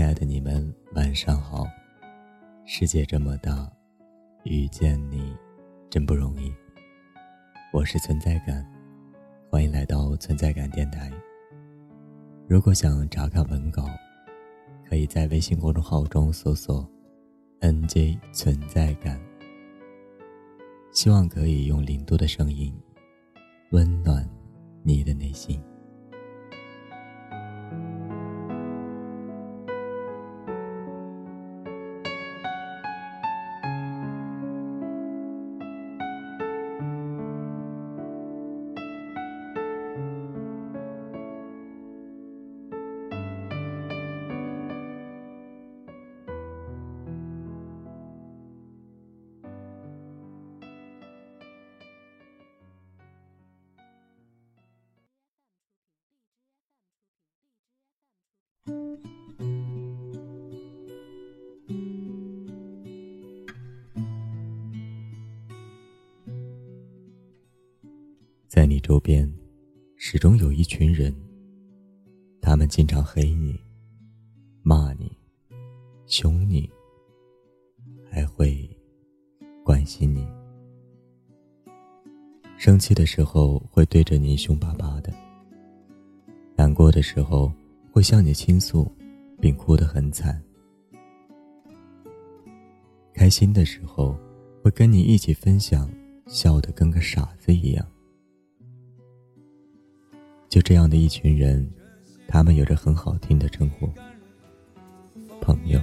亲爱的你们，晚上好。世界这么大，遇见你真不容易。我是存在感，欢迎来到存在感电台。如果想查看文稿，可以在微信公众号中搜索 “nj 存在感”。希望可以用零度的声音，温暖你的内心。在你周边，始终有一群人。他们经常黑你、骂你、凶你，还会关心你。生气的时候会对着你凶巴巴的，难过的时候会向你倾诉，并哭得很惨。开心的时候会跟你一起分享，笑得跟个傻子一样。就这样的一群人，他们有着很好听的称呼——朋友。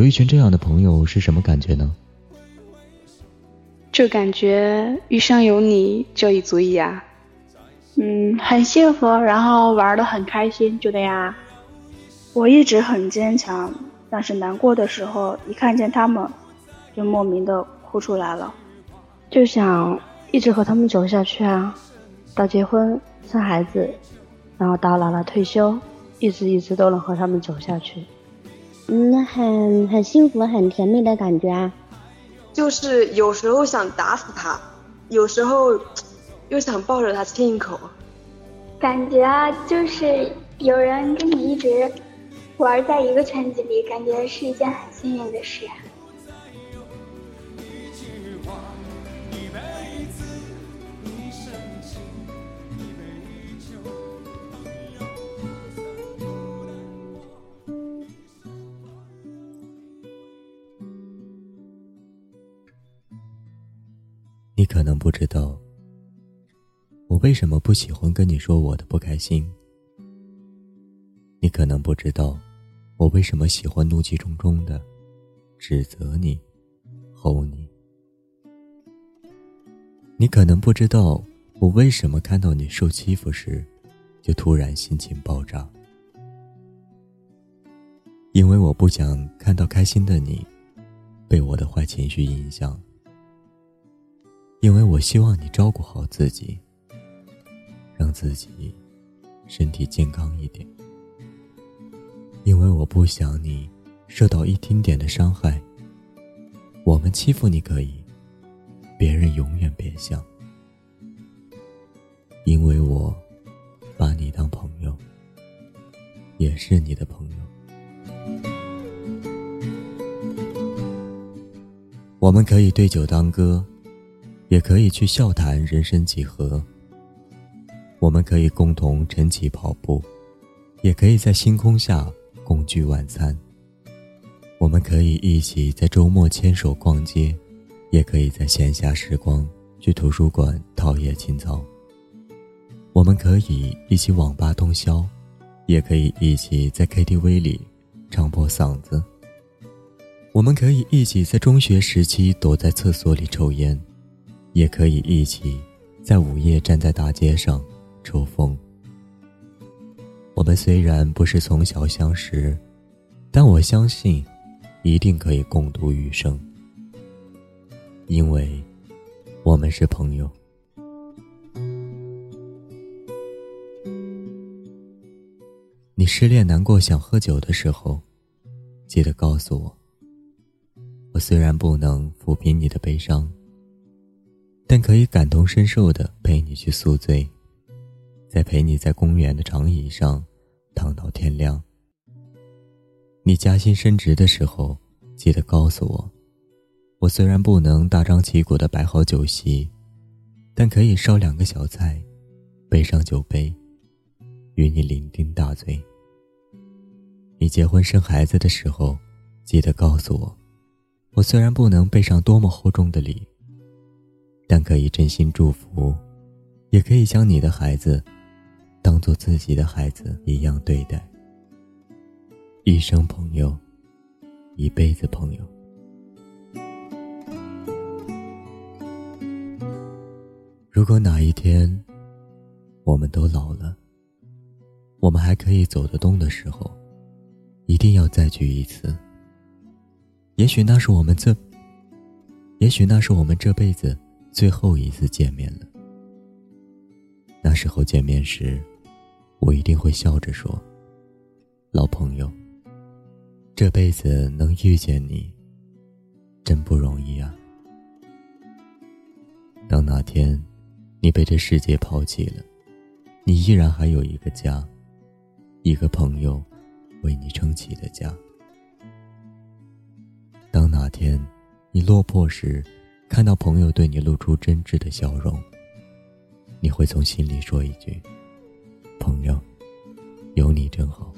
有一群这样的朋友是什么感觉呢？就感觉遇上有你就已足矣啊！嗯，很幸福，然后玩的很开心，就这样。我一直很坚强，但是难过的时候，一看见他们，就莫名的哭出来了，就想一直和他们走下去啊，到结婚生孩子，然后到老了退休，一直一直都能和他们走下去。嗯，很很幸福，很甜蜜的感觉啊。就是有时候想打死他，有时候又想抱着他亲一口。感觉啊，就是有人跟你一直。玩在一个圈子里，感觉是一件很幸运的事。你可能不知道，我为什么不喜欢跟你说我的不开心。你可能不知道。我为什么喜欢怒气冲冲的指责你、吼你？你可能不知道我为什么看到你受欺负时，就突然心情爆炸。因为我不想看到开心的你被我的坏情绪影响。因为我希望你照顾好自己，让自己身体健康一点。因为我不想你受到一丁点的伤害。我们欺负你可以，别人永远别想。因为我把你当朋友，也是你的朋友。我们可以对酒当歌，也可以去笑谈人生几何。我们可以共同晨起跑步，也可以在星空下。共聚晚餐，我们可以一起在周末牵手逛街，也可以在闲暇时光去图书馆陶冶情操。我们可以一起网吧通宵，也可以一起在 KTV 里唱破嗓子。我们可以一起在中学时期躲在厕所里抽烟，也可以一起在午夜站在大街上抽风。我们虽然不是从小相识，但我相信，一定可以共度余生，因为我们是朋友。你失恋难过想喝酒的时候，记得告诉我，我虽然不能抚平你的悲伤，但可以感同身受的陪你去宿醉，再陪你在公园的长椅上躺到天亮。你加薪升职的时候，记得告诉我。我虽然不能大张旗鼓的摆好酒席，但可以烧两个小菜，备上酒杯，与你酩酊大醉。你结婚生孩子的时候，记得告诉我。我虽然不能备上多么厚重的礼，但可以真心祝福，也可以将你的孩子当做自己的孩子一样对待。一生朋友，一辈子朋友。如果哪一天我们都老了，我们还可以走得动的时候，一定要再聚一次。也许那是我们这，也许那是我们这辈子最后一次见面了。那时候见面时，我一定会笑着说：“老朋友，这辈子能遇见你，真不容易啊。”当那天你被这世界抛弃了，你依然还有一个家，一个朋友为你撑起的家。当哪天你落魄时，看到朋友对你露出真挚的笑容，你会从心里说一句：“朋友，有你真好。”